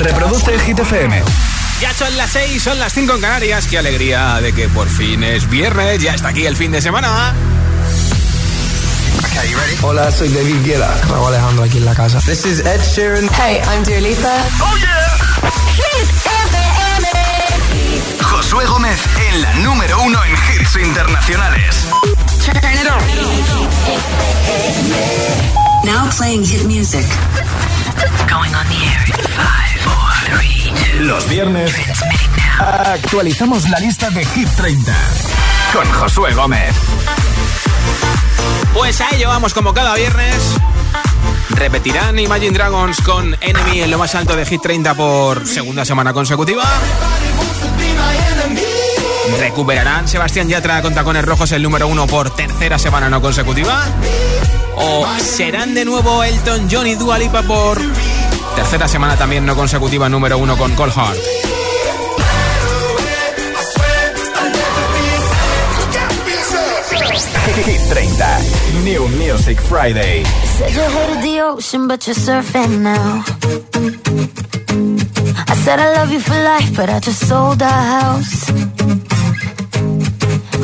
Reproduce el Hit FM. Ya son las 6, son las 5 en Canarias. Qué alegría de que por fin es viernes. Ya está aquí el fin de semana. Okay, you ready? Hola, soy David Guetta. Raúl Alejandro aquí en la casa. This is Ed Sheeran. Hey, I'm Dua Lipa. Oh yeah. Hit FM. Josué Gómez en la número uno en hits internacionales. Turn it on. Now playing hit music. Going on the air in 5, 4, 3, 2. Los viernes actualizamos la lista de Hit 30 con Josué Gómez. Pues a ello vamos como cada viernes. Repetirán Imagine Dragons con Enemy en lo más alto de Hit 30 por segunda semana consecutiva. Recuperarán Sebastián Yatra con tacones rojos el número uno por tercera semana no consecutiva. O serán de nuevo Elton John y Dua Lipa por tercera semana también no consecutiva número uno con Cold Heart. Hit 30. New Music Friday. Said you hated the ocean, but you're surfing now. I said I love you for life, but I just sold our house.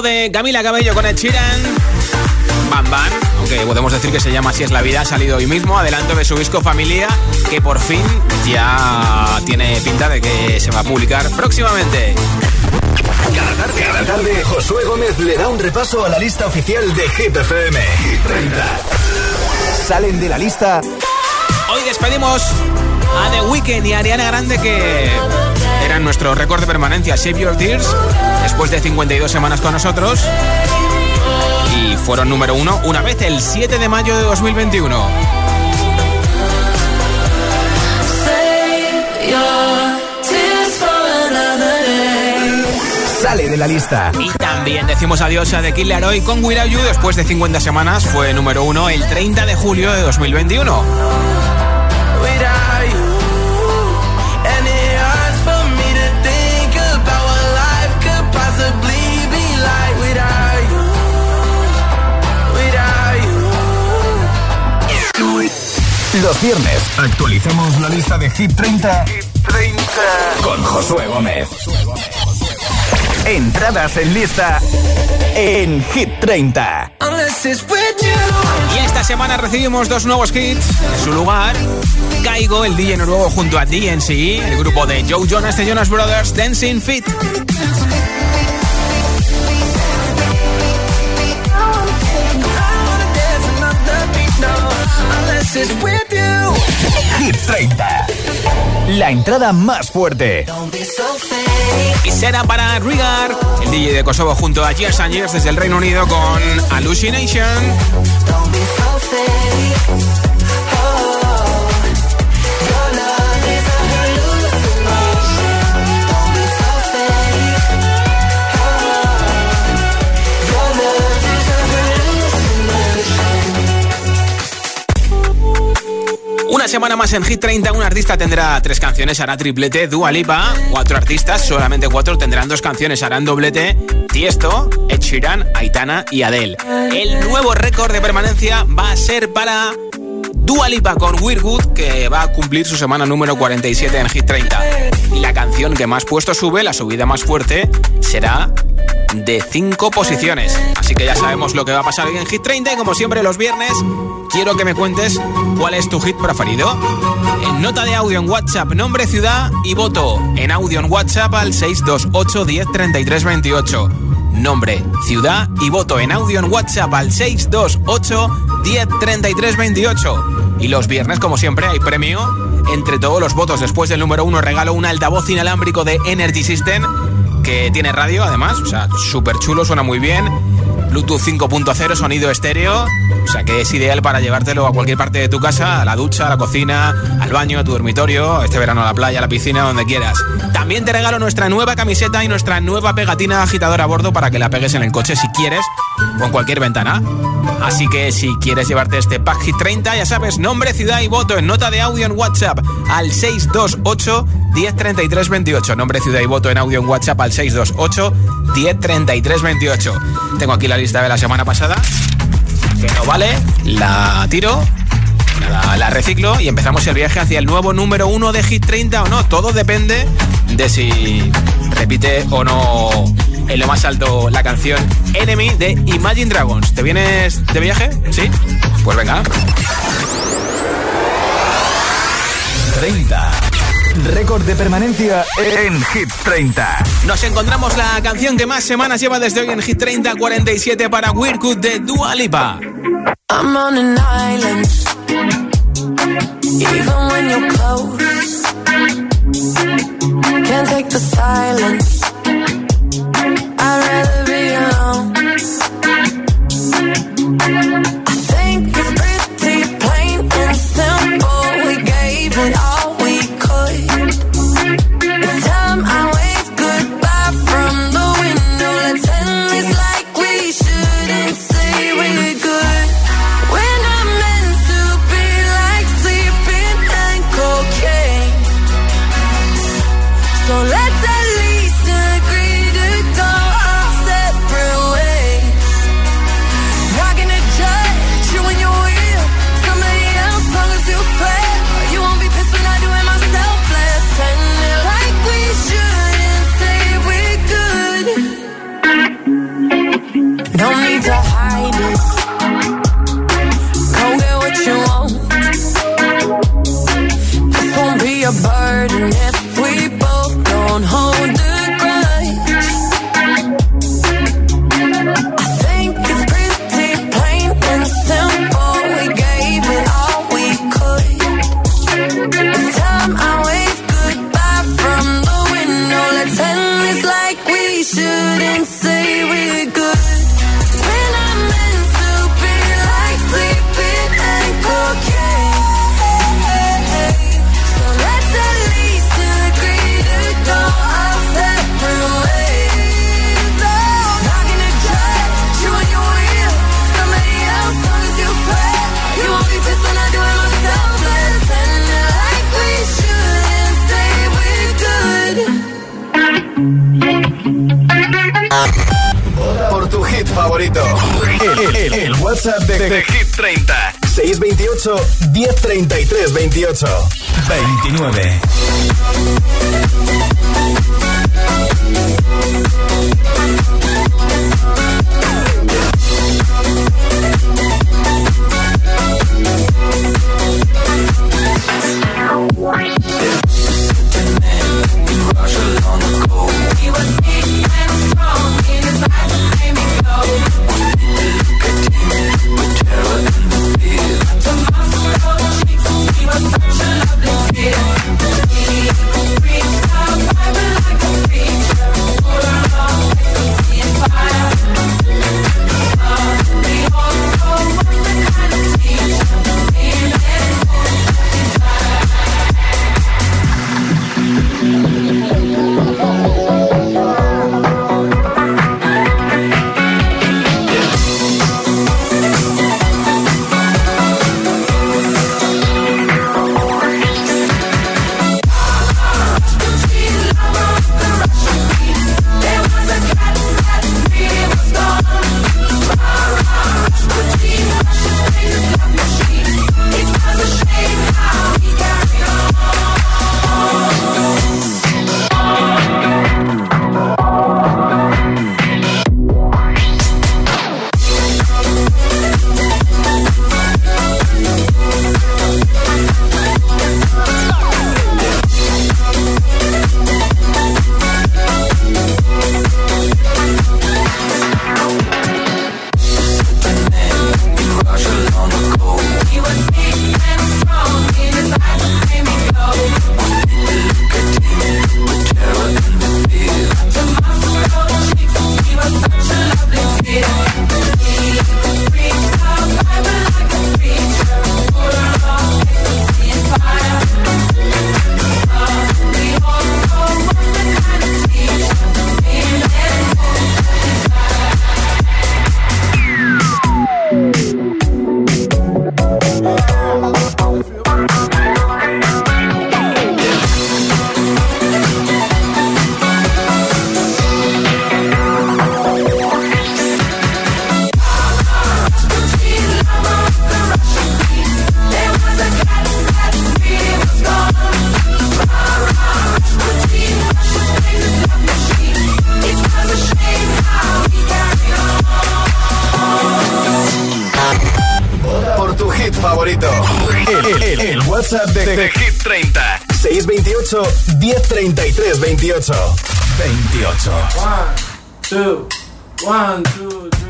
nuevo de Camila Cabello con Ed Sheeran. Bam Bam, aunque podemos decir que se llama Así es la vida, ha salido hoy mismo, adelanto de su disco Familia, que por fin ya tiene pinta de que se va a publicar próximamente. Cada tarde, cada tarde, Josué Gómez le da un repaso a la lista oficial de Hit FM. Hit 30. Salen de la lista Hoy despedimos a The Weeknd y a Ariana Grande que eran nuestro récord de permanencia, Save Your Tears, después de 52 semanas con nosotros. Y fueron número uno una vez el 7 de mayo de 2021. Sale de la lista. Y también decimos adiós a The Killer hoy con Without You después de 50 semanas. Fue número uno el 30 de julio de 2021. Los viernes actualizamos la lista de Hit 30, con Josué Gómez. Entradas en lista en Hit 30. Y esta semana recibimos dos nuevos hits. En su lugar, Caigo, el DJ nuevo junto a DNC, el grupo de Joe Jonas de Jonas Brothers, Dancing Fit. Hit 30. La entrada más fuerte. Y será para Rigar, el DJ de Kosovo junto a Years and Years desde el Reino Unido con Hallucination. Una semana más en Hit 30, un artista tendrá tres canciones, hará triplete, Dua Lipa, cuatro artistas, solamente cuatro tendrán dos canciones, harán doblete, Tiesto, Ed Sheeran, Aitana y Adele. El nuevo récord de permanencia va a ser para Dua Lipa con Weird Good, que va a cumplir su semana número 47 en Hit 30. Y la canción que más puesto sube, la subida más fuerte, será de 5 posiciones. Así que ya sabemos lo que va a pasar en Hit 30 y como siempre los viernes quiero que me cuentes cuál es tu hit preferido. En nota de audio en WhatsApp, nombre, ciudad y voto. En audio en WhatsApp al 628 10 33 28. Nombre, ciudad y voto en audio en WhatsApp al 628 10 33 28. Y los viernes, como siempre, hay premio. Entre todos los votos después del número uno regalo un altavoz inalámbrico de Energy System que tiene radio además, o sea, súper chulo, suena muy bien. Bluetooth 5.0, sonido estéreo, o sea que es ideal para llevártelo a cualquier parte de tu casa, a la ducha, a la cocina, al baño, a tu dormitorio, este verano a la playa, a la piscina, donde quieras. También te regalo nuestra nueva camiseta y nuestra nueva pegatina agitadora a bordo para que la pegues en el coche si quieres o en cualquier ventana. Así que si quieres llevarte este Pack Hit 30, ya sabes, nombre, ciudad y voto en nota de audio en WhatsApp al 628 1033 28. Nombre, ciudad y voto en audio en WhatsApp al 628 1033 28. Tengo aquí la lista de la semana pasada. Que no vale, la tiro, la, reciclo y empezamos el viaje hacia el nuevo número uno de Hit 30 o no. Todo depende de si repite o no en lo más alto la canción Enemy de Imagine Dragons. ¿Te vienes de viaje? ¿Sí? Pues venga. 30. Récord de permanencia en Hit 30. Nos encontramos la canción que más semanas lleva desde hoy en Hit 30 47 para Weird Good de Dua Lipa. I'm on an island. Even when you're close, can't take the silence. I'd rather be alone. 29. el, el, el WhatsApp de, de, de, Hit 30. 628 1033 28. 28. 1, 2, 1, 2, 3.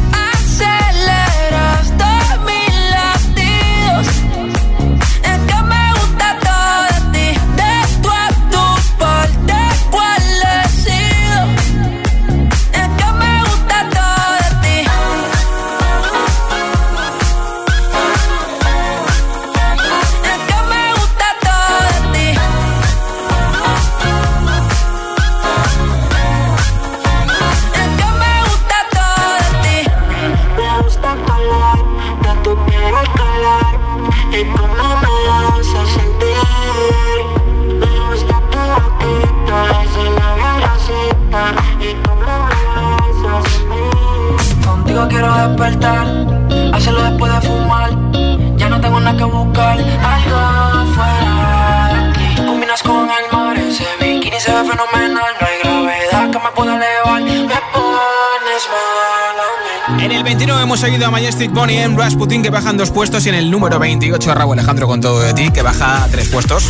Hemos seguido a Majestic Bonnie en Rasputin que bajan dos puestos y en el número 28 a Raúl Alejandro con todo de ti que baja tres puestos.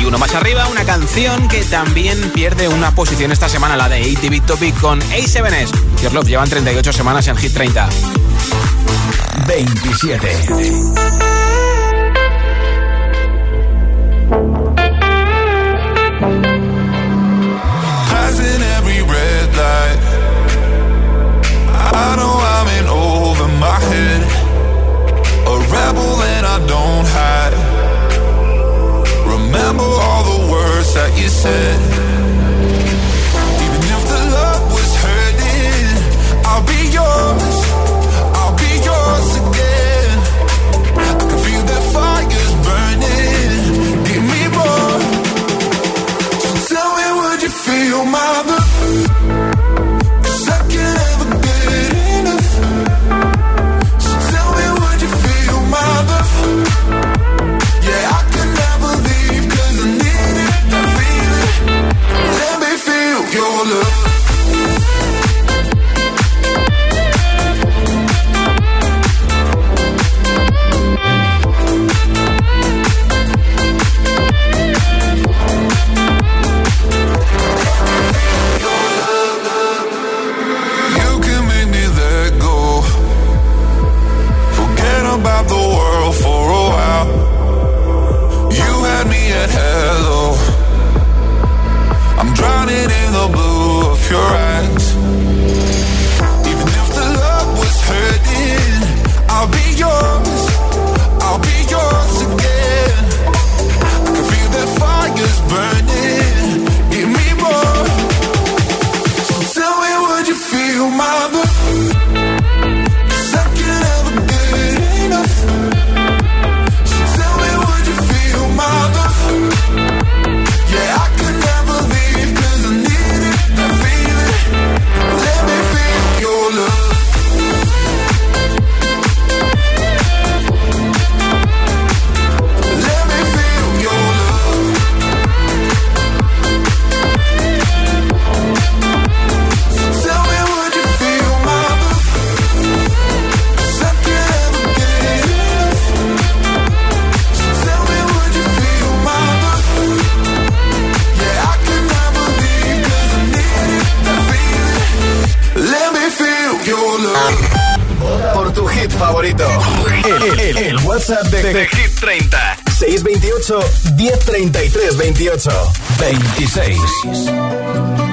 Y uno más arriba, una canción que también pierde una posición esta semana, la de ATV Topic con A7S. Your Love llevan 38 semanas en Hit 30. 27. 28 26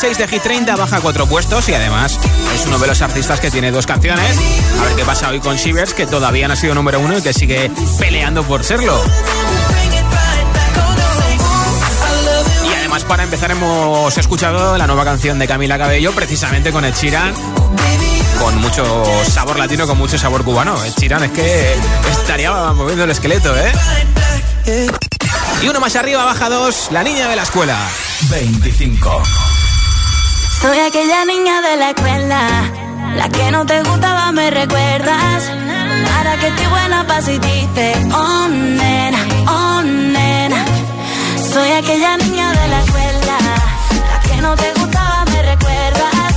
36 de G30 baja cuatro puestos y además es uno de los artistas que tiene dos canciones. A ver qué pasa hoy con Shivers, que todavía no ha sido número uno y que sigue peleando por serlo. Y además para empezar hemos escuchado la nueva canción de Camila Cabello, precisamente con el Sheeran con mucho sabor latino, con mucho sabor cubano. El Chirán es que estaría moviendo el esqueleto, ¿eh? Y uno más arriba, baja dos, la niña de la escuela. 25. Soy aquella niña de la escuela, la que no te gustaba, me recuerdas. Para que estoy buena pa' si dices, oh oh nena. Soy aquella niña de la escuela, la que no te gustaba, me recuerdas.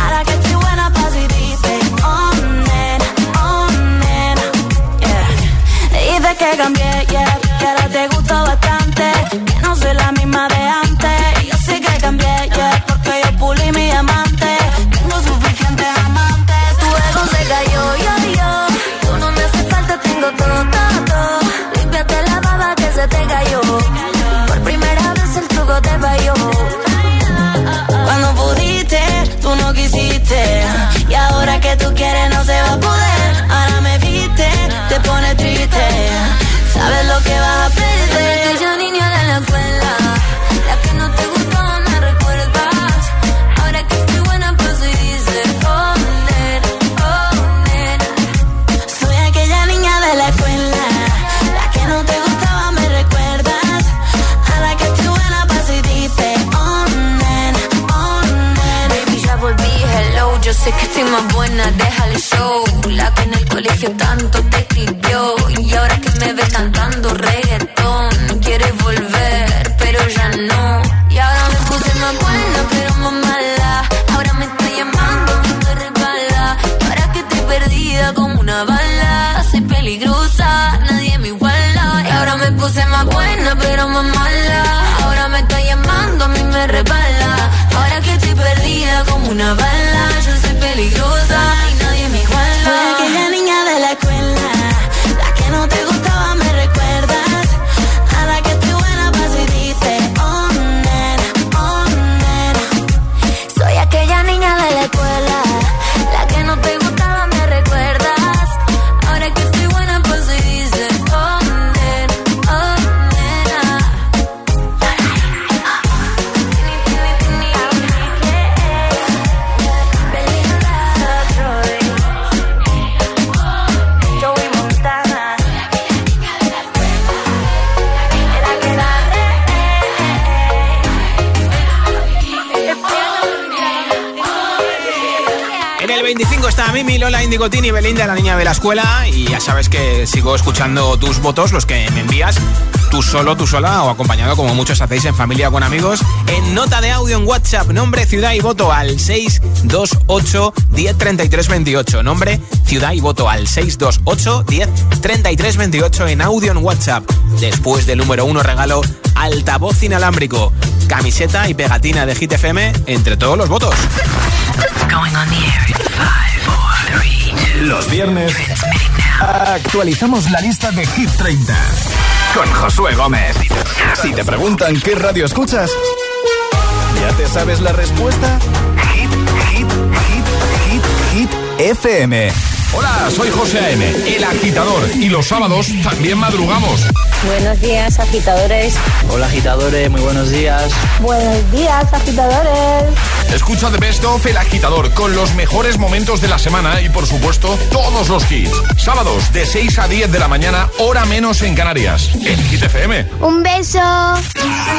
Ahora que estoy buena pa' si dices, oh nena, oh nena. Yeah. Que cambié, yeah, que ahora te gusto bastante. Mimi, Lola, Indigotini, Belinda, la niña de la escuela. Y ya sabes que sigo escuchando tus votos, los que me envías. Tú solo, tú sola o acompañado, como muchos hacéis en familia o con amigos. En nota de audio en WhatsApp, nombre, ciudad y voto al 628 103328. Nombre, ciudad y voto al 628 103328 en audio en WhatsApp. Después del número uno regalo altavoz inalámbrico, camiseta y pegatina de Hit FM entre todos los votos. Los viernes actualizamos la lista de Hit 30 con Josué Gómez. Si te preguntan qué radio escuchas, ¿ya te sabes la respuesta? Hit, hit, hit, hit, hit, FM. Hola, soy José A.M., el agitador, y los sábados también madrugamos. Buenos días, agitadores. Hola agitadores, muy buenos días. Buenos días, agitadores. Escucha The Best of El Agitador con los mejores momentos de la semana y, por supuesto, todos los hits. Sábados de 6 a 10 de la mañana, hora menos en Canarias. En Hit FM. Un beso.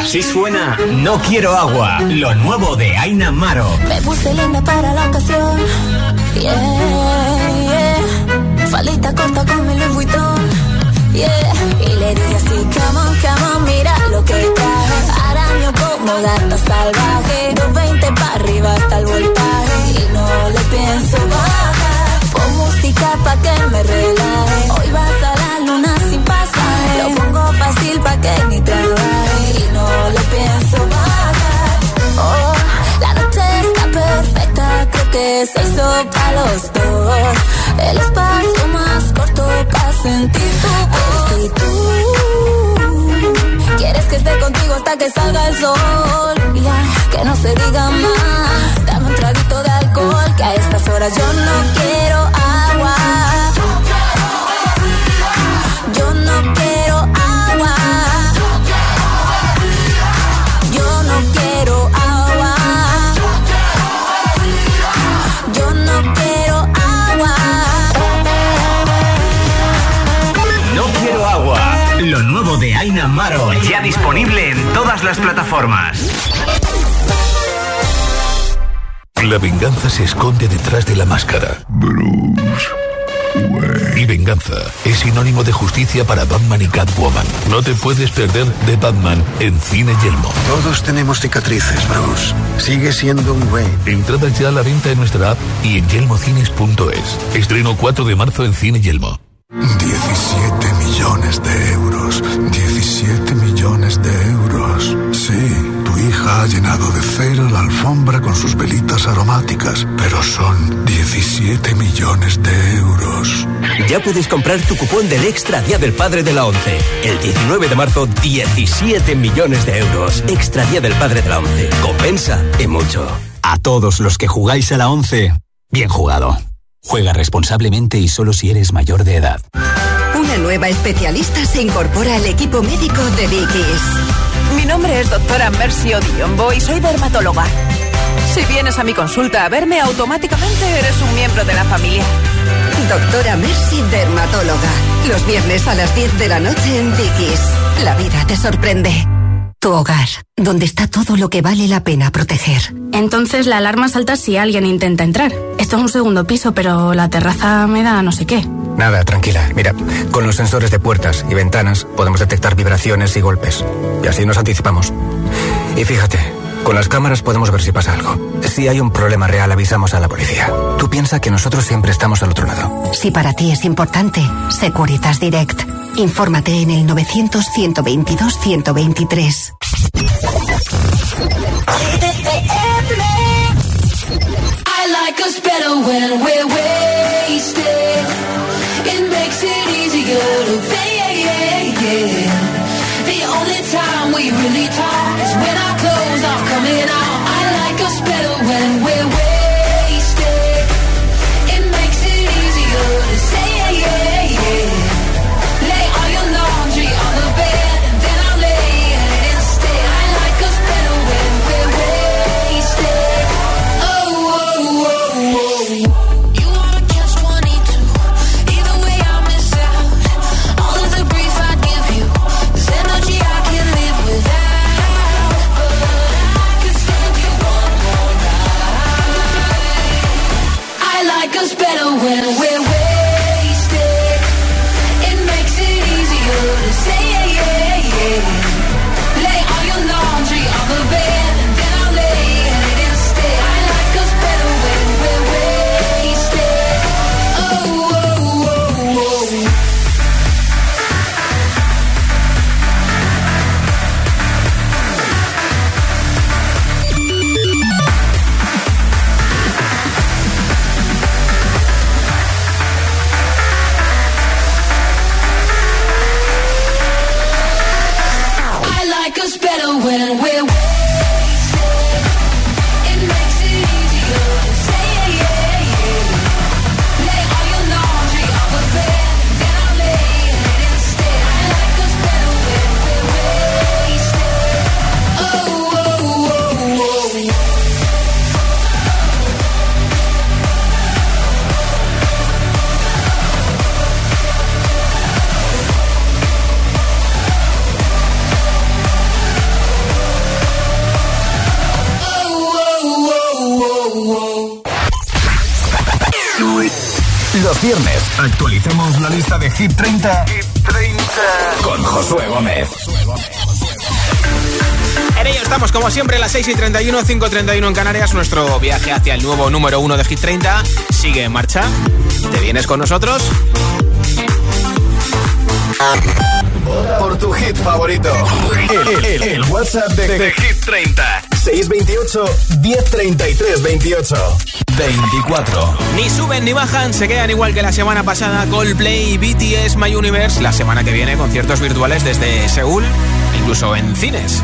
Si suena No Quiero Agua, lo nuevo de Aina Maro. Me puse linda para la ocasión. Yeah, yeah. Falita corta con mi Louis. Yeah. Y le dije así, come on, mira lo que traje. Araño como gata salvaje. 220 para arriba hasta el voltaje. Y no le pienso bajar. Pon música pa' que me relaje. Hoy vas a la luna sin pasaje. Lo pongo fácil pa' que ni trabaje. Y no le pienso bajar. Oh, la noche está perfecta, creo que se hizo para los dos. El espacio sentir tu voz. Quieres que esté contigo hasta que salga el sol. Que no se diga más. Dame un traguito de alcohol, que a estas horas yo no quiero agua. Nuevo de Aina Maro. Ya disponible en todas las plataformas. La venganza se esconde detrás de la máscara. Bruce. Y venganza es sinónimo de justicia para Batman y Catwoman. No te puedes perder de Batman en Cine Yelmo. Todos tenemos cicatrices, Bruce. Sigue siendo un güey. Entradas ya a la venta en nuestra app y en yelmocines.es. Estreno 4 de marzo en Cine Yelmo. 17 millones de euros. 17 millones de euros. Sí, tu hija ha llenado de cera la alfombra con sus velitas aromáticas, pero son 17 millones de euros. Ya puedes comprar tu cupón del Extra Día del Padre de la ONCE. El 19 de marzo, 17 millones de euros. Extra Día del Padre de la ONCE. Compensa y mucho. A todos los que jugáis a la 11, bien jugado. Juega responsablemente y solo si eres mayor de edad. Una nueva especialista se incorpora al equipo médico de Dickies. Mi nombre es doctora Mercy Odiombo y soy dermatóloga. Si vienes a mi consulta a verme, automáticamente eres un miembro de la familia. Doctora Mercy Dermatóloga. Los viernes a las 10 de la noche en Dickies. La vida te sorprende. Tu hogar, donde está todo lo que vale la pena proteger. Entonces la alarma salta si alguien intenta entrar. Esto es un segundo piso, pero la terraza me da no sé qué. Nada, tranquila. Mira, con los sensores de puertas y ventanas podemos detectar vibraciones y golpes. Y así nos anticipamos. Y fíjate, con las cámaras podemos ver si pasa algo. Si hay un problema real, avisamos a la policía. Tú piensa que nosotros siempre estamos al otro lado. Si para ti es importante, Securitas Direct. Infórmate en el 900-122-123. I like us better when we're wasted. It makes it easier to fade. The only time we really talk is when our clothes are coming out. I like us better when we're lista de Hit 30, Hit 30. con Josué Gómez. En ello estamos como siempre a las 6 y 31, 5 y 31 en Canarias. Nuestro viaje hacia el nuevo número 1 de Hit 30 sigue en marcha. ¿Te vienes con nosotros? Por tu hit favorito. El, el, WhatsApp de, Hit 30. 628 1033 28. 24. Ni suben ni bajan, se quedan igual que la semana pasada. Coldplay BTS My Universe. La semana que viene, conciertos virtuales desde Seúl, incluso en cines.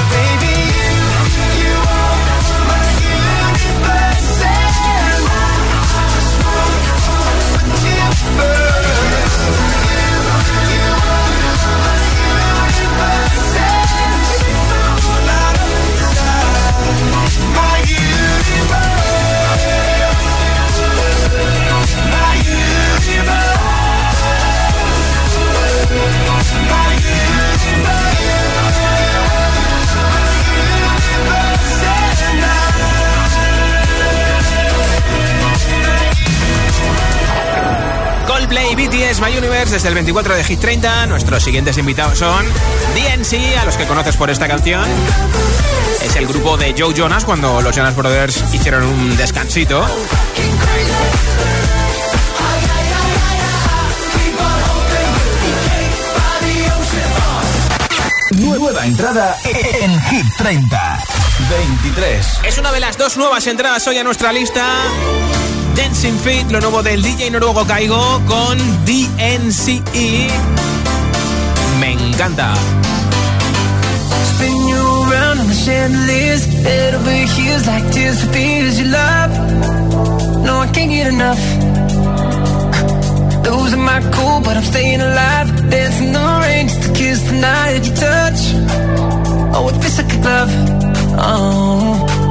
Desde el 24 de Hit 30. Nuestros siguientes invitados son DNC, a los que conoces por esta canción. Es el grupo de Joe Jonas cuando los Jonas Brothers hicieron un descansito. Nueva entrada en Hit 30. 23. Es una de las dos nuevas entradas hoy a nuestra lista. Dancing Fit, lo nuevo del DJ noruego Caigo con DNCE. Me encanta. Spin you around on the chandeliers, head over heels like tears for fears you love. No, I can't get enough. Those are my cool, but I'm staying alive. Dancing the rain just to kiss the night you touch. Oh, it feels like a glove. Oh,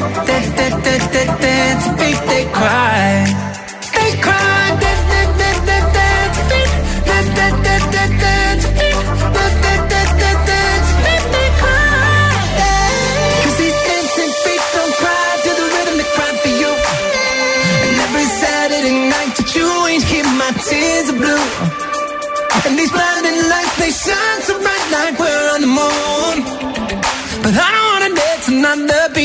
te, te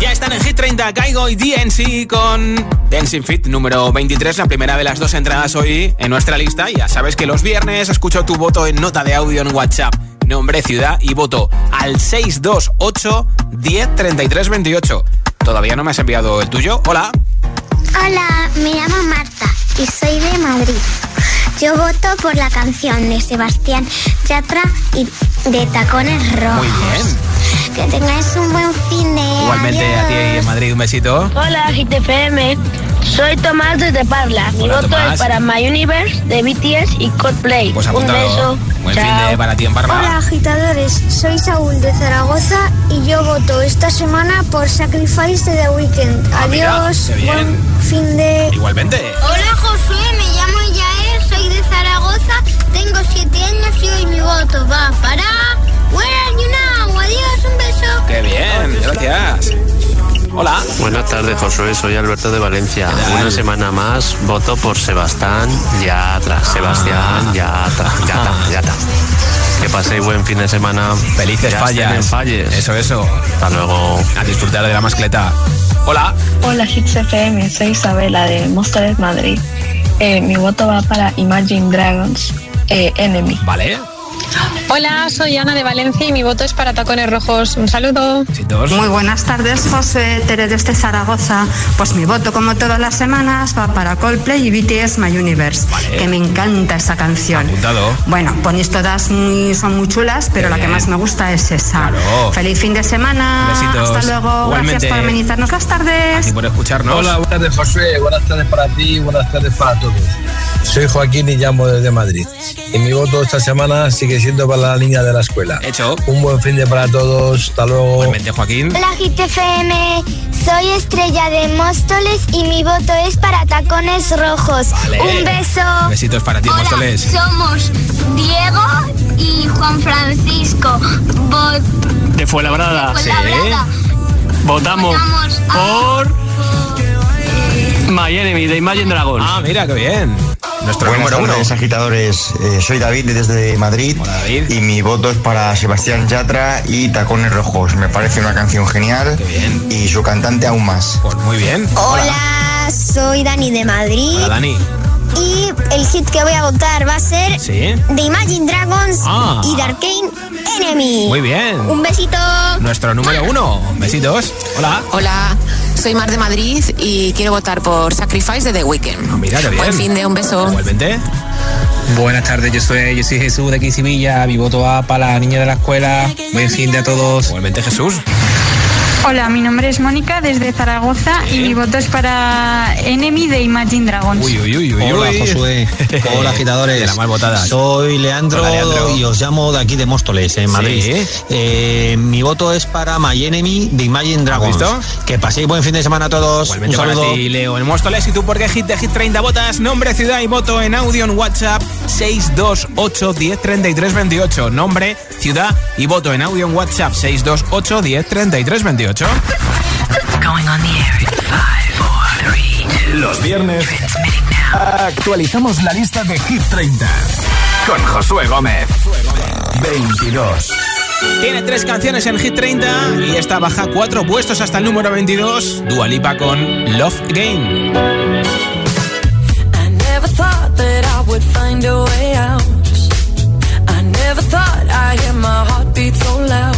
Ya están en Hit 30 Kaigo y DNC con Dancing Fit número 23, la primera de las dos entradas hoy en nuestra lista. Ya sabes que los viernes escucho tu voto en nota de audio en WhatsApp. Nombre, ciudad y voto al 628 10 33 28. ¿Todavía no me has enviado el tuyo? Hola. Hola, me llamo Marta y soy de Madrid. Yo voto por la canción de Sebastián Yatra y de Tacones Rojos. Muy bien. Que tengáis un buen fin de Igualmente a ti en Madrid, un besito. Hola, GTFM. Soy Tomás desde Parla. Mi Hola, voto Tomás. es para My Universe de BTS y Coldplay. Pues Un beso. Buen Chao. fin de para ti en Parma. Hola agitadores, soy Saúl de Zaragoza y yo voto esta semana por Sacrifice de The Weeknd. Ah, mira, Adiós, bien. buen fin de... Igualmente. Hola Josué, me llamo soy de Zaragoza, tengo 7 años y hoy mi voto va para... Where are you now? Adiós, un beso. Qué bien, gracias. Hola. Buenas tardes, Josué. Soy Alberto de Valencia. Una semana más voto por Sebastián Yatra. Sebastián Yatra. Yatra, Yatra. Que paséis buen fin de semana. Felices Ya fallas. en falles. Eso, eso. Hasta luego. A disfrutar de la mascleta. Hola. Hola Hits FM, soy Isabela de Móstoles, Madrid. Eh, mi voto va para Imagine Dragons, eh, Enemy. Vale. Hola, soy Ana de Valencia y mi voto es para Tacones Rojos. Un saludo. Muy buenas tardes, José Tere desde Zaragoza. Pues mi voto, como todas las semanas, va para Coldplay y BTS My Universe, que me encanta esa canción. Apuntado. Bueno, ponéis todas muy, son muy chulas, pero la que más me gusta es esa. Claro. Feliz fin de semana. Besitos. Hasta luego. Igualmente. Gracias por amenizarnos las tardes. Y por escucharnos. Hola, buenas tardes Josué, buenas tardes para ti y buenas tardes para todos. Soy Joaquín y llamo desde Madrid. Y mi voto esta semana sigue siendo para la niña de la escuela. Hecho. Un buen fin de para todos, hasta luego. Igualmente, Joaquín. Hola GTFM, soy Estrella de Móstoles y mi voto es para Tacones Rojos. Vale. Un beso. Besitos para ti, Móstoles. Somos Diego y Juan Francisco. Vo- De Fuenlabrada. de Fuenlabrada. Votamos Votamos a- por My Enemy de Imagine Dragons. Ah, mira, qué bien. Nuestro Buenas número uno. agitadores. Eh, soy David desde Madrid y mi voto es para Sebastián Yatra y Tacones Rojos. Me parece una canción genial y su cantante aún más. Pues muy bien. Hola, soy Dani de Madrid. Hola, Dani. Y el hit que voy a votar va a ser Sí. de Imagine Dragons Ah. y de Arcane Enemy. Muy bien. Un besito. Nuestro número uno. Besitos. Hola. Hola, soy Mar de Madrid y quiero votar por Sacrifice de The Weeknd. Mira, qué bien. Buen fin de un beso. Igualmente. Buenas tardes, yo soy, yo soy Jesús de aquí Sevilla, mi voto va para la niña de la escuela, buen fin de a todos. Igualmente Jesús. Hola, mi nombre es Mónica desde Zaragoza y mi voto es para Enemy de Imagine Dragons. Uy, uy, uy, uy. Hola uy. Josué, hola agitadores. De las más votadas. Soy Leandro, Hola, Leandro. y os llamo de aquí de Móstoles, en Madrid. Sí. Eh, mi voto es para My Enemy de Imagine Dragons. visto? Que paséis buen fin de semana a todos. Igualmente Un para saludo. ti, Leo. En Móstoles y tú por qué hit de Hit 30 votas, nombre, ciudad y voto en audio en WhatsApp 628 10 33 28. Nombre, ciudad y voto en audio en WhatsApp 628 10 33 28. 18. Los viernes actualizamos la lista de Hit 30 con Josué Gómez. 22. Tiene tres canciones en Hit 30 y esta baja cuatro puestos hasta el número 22. Dua Lipa con Love Game. I never thought that I would find a way out. I never thought I'd hear my heartbeat so loud.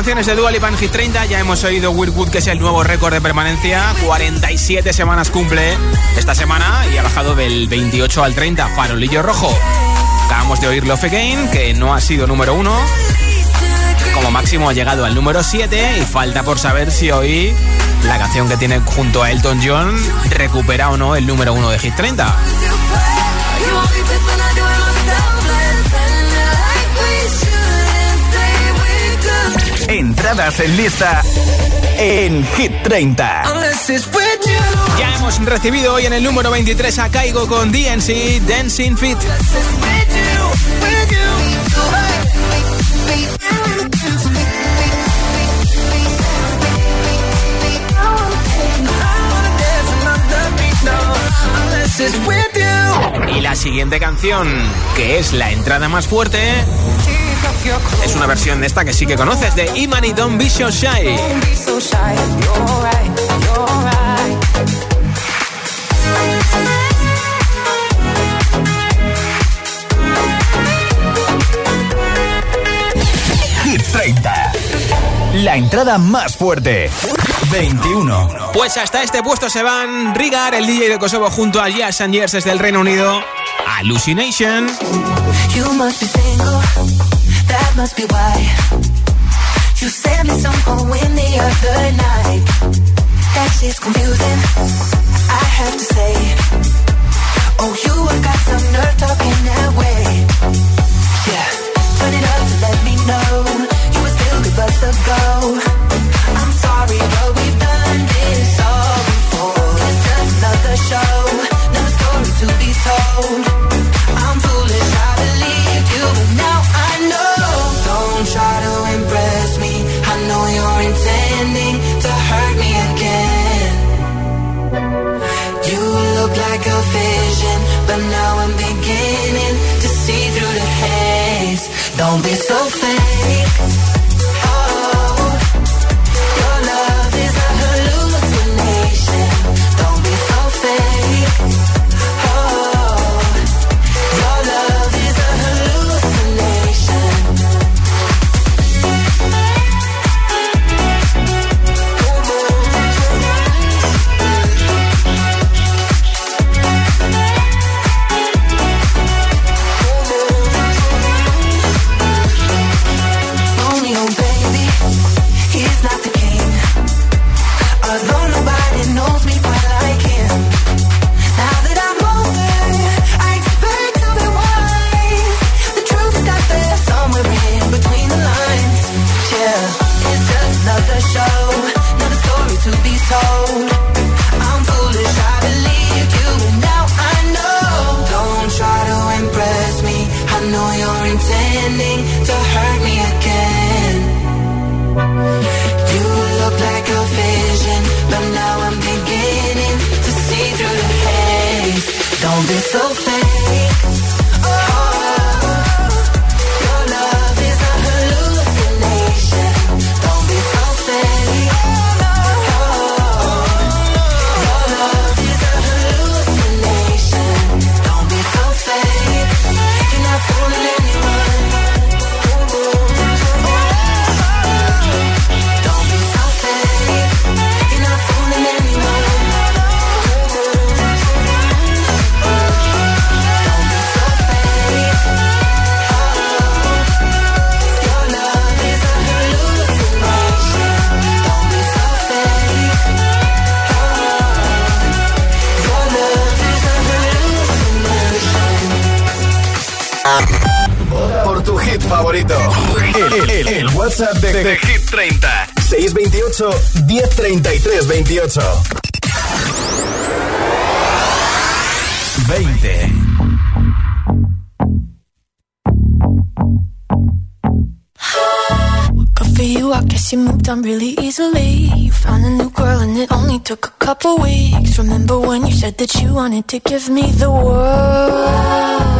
Canciones de Dua Lipa en Hit 30. Ya hemos oído Weird que es el nuevo récord de permanencia. 47 semanas cumple esta semana y ha bajado del 28 al 30. Farolillo rojo. Acabamos de oír Love Again, que no ha sido número uno. Como máximo ha llegado al número 7 y falta por saber si hoy la canción que tiene junto a Elton John recupera o no el número uno de Hit 30. Entradas en lista en Hit 30. Unless it's with you. Ya hemos recibido hoy en el número 23 a Caigo con DNC Dancing Fit. Y la siguiente canción, que es la entrada más fuerte, es una versión de esta que sí que conoces, de Iman y Don't Be So Shy. Hit 30. La entrada más fuerte. 21. Pues hasta este puesto se van Rigar, el DJ de Kosovo, junto a Jazz and Years desde el Reino Unido. Hallucination. You must be single, that must be why. You sent me some poem the other night. That shit's confusing, I have to say. Oh, you have got some nerve talking that way. Yeah, turn it up to let me know you would still give us a go. I'm sorry, but we've done this all WhatsApp de, de Hit 30. 628 1033 28. 20. Good for you, I guess you moved on really easily. You found a new girl and it only took a couple weeks. Remember when you said that you wanted to give me the world?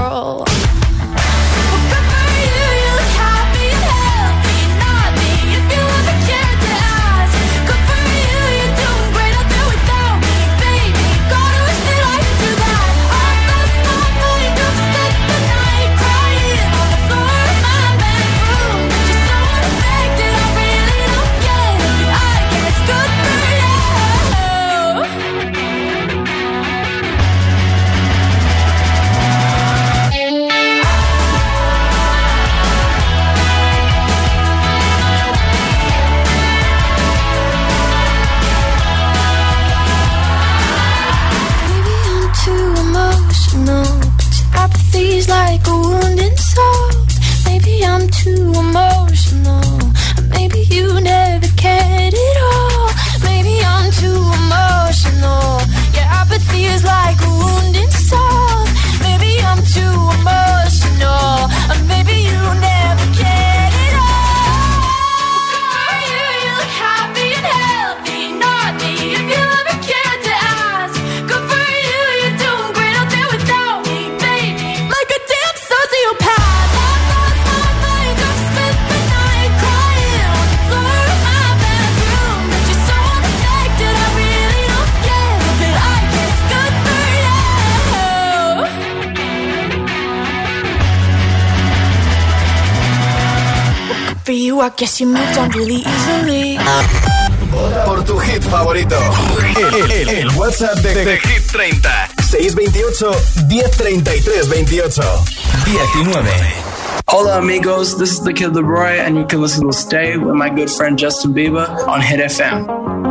I guess you moved on really easily. Por tu hit favorito. El, el- el WhatsApp de, de Hit 30. 628 1033 28. 19. Hola amigos, this is the Kid Leroy, and you can listen to Stay with my good friend Justin Bieber on Hit FM.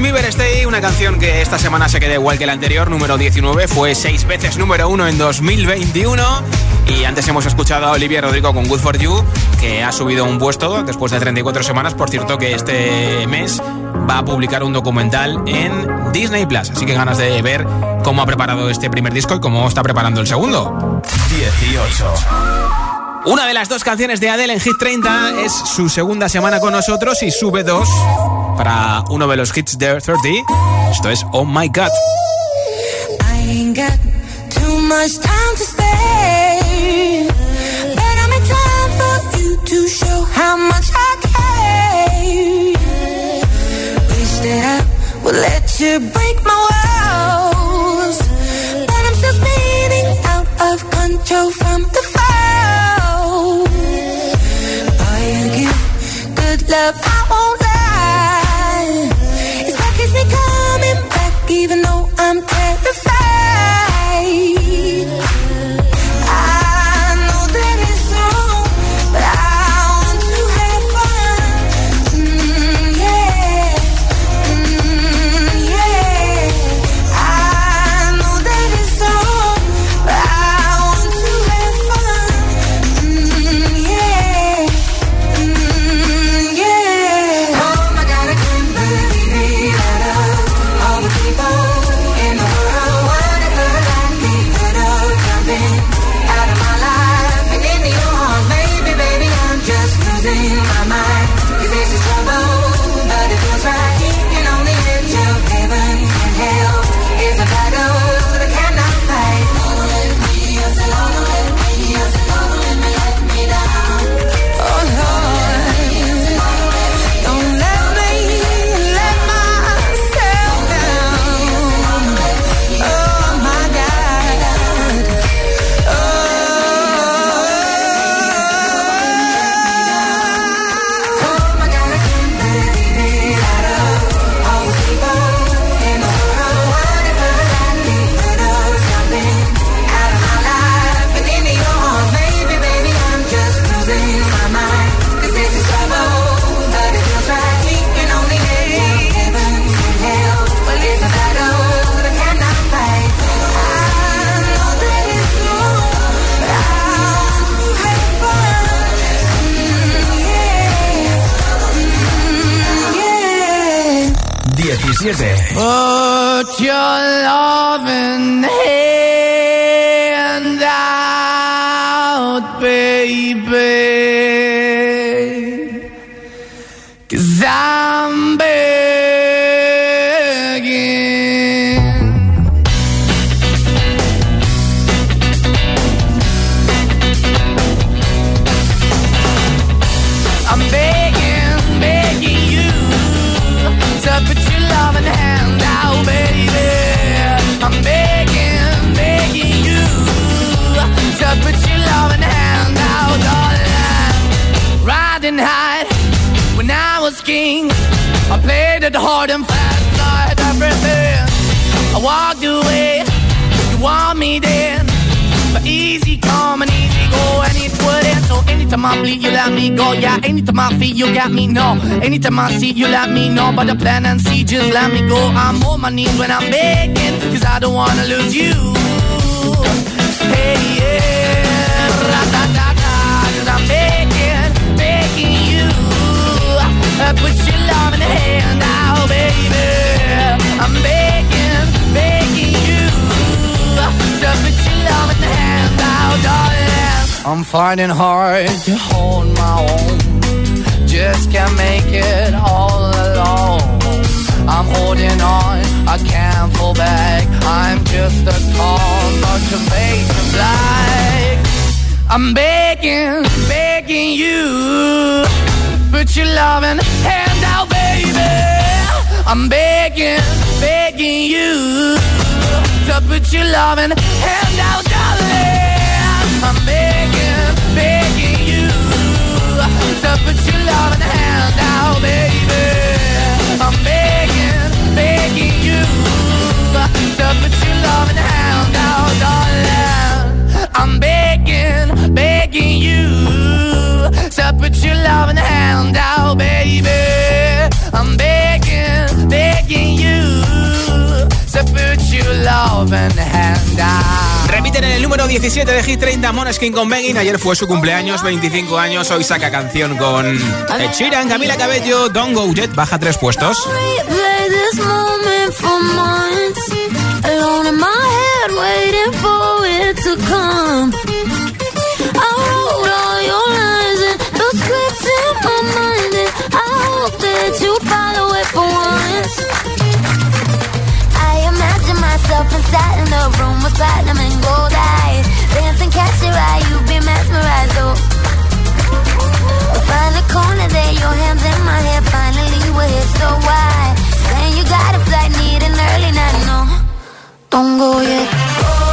Justin Bieber Stay, una canción que esta semana se queda igual que la anterior, número 19, fue seis veces número uno en 2021. Y antes hemos escuchado a Olivia Rodrigo con Good For You, que ha subido un puesto después de 34 semanas. Por cierto, que este mes va a publicar un documental en Disney Plus. Así que ganas de ver cómo ha preparado este primer disco y cómo está preparando el segundo. 18. Una de las dos canciones de Adele en Hit 30 es su segunda semana con nosotros y sube dos para uno de los hits de 30. Esto es Oh My God. Control from the fall. Boy, you give good love, even though 97. Anytime I bleed, you let me go. Yeah, anytime I feel, you got me. No, anytime I see, you let me know. But the plan and see, just let me go. I'm on my knees when I'm begging, cause I don't wanna lose you. Hey, yeah, ra-da-da-da, cause I'm begging, begging you. Uh, put your love in the hand out, baby. I'm begging I'm fighting hard to hold my own. Just can't make it all alone. I'm holding on, I can't fall back. I'm just a call, motivation black. I'm begging, begging you. Put your loving hand out. Baby. I'm begging, begging you to put your loving hand out, darling. I'm begging, begging you to put your loving hand out, baby. I'm begging, begging you to put your loving hand out, darling. I'm begging, begging you to put your loving hand out, baby. I'm begging, begging you to put your loving hand out. Repiten en el número 17 de Hit 30 Moneskin con Begging. Ayer fue su cumpleaños, 25 años. Hoy saca canción con Ed Sheeran, Camila Cabello, Don't Go Jet. Baja tres puestos. Head, waiting for it to come. I wrote all your lines and the scripts in my mind, and I hope that you follow it for once. I imagine myself inside in the room with platinum and gold eyes, dancing, catch your eye, you be mesmerized. Oh. Find a corner there, your hands in my hair. Finally, we're here, so why? Saying you got a flight, need an early night. No, don't go yet.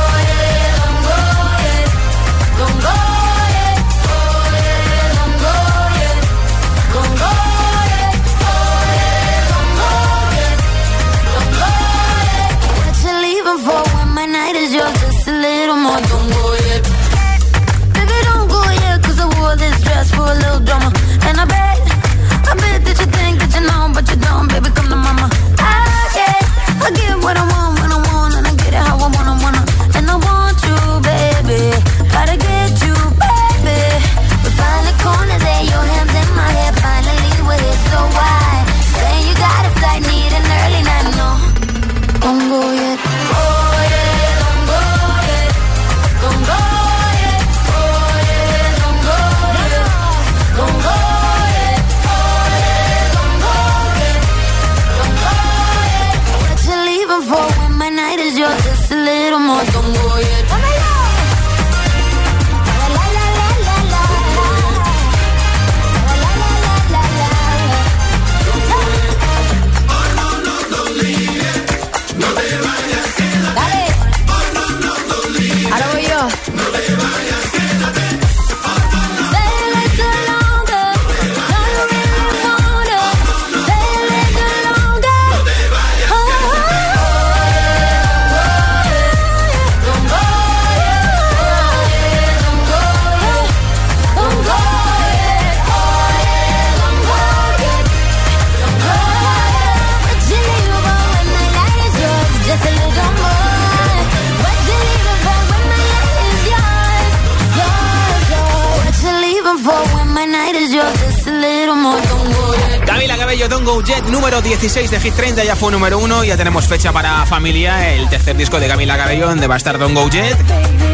Jet, número 16 de Hit 30, ya fue número 1. Ya tenemos fecha para Familia, el tercer disco de Camila Cabello, donde va a estar Don't Go Jet.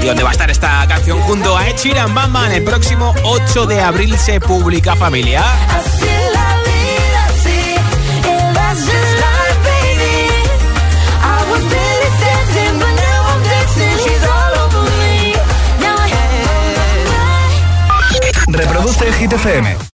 Y donde va a estar esta canción junto a Ed Sheeran Bamba. En el próximo 8 de abril se publica Familia. Reproduce Hit FM.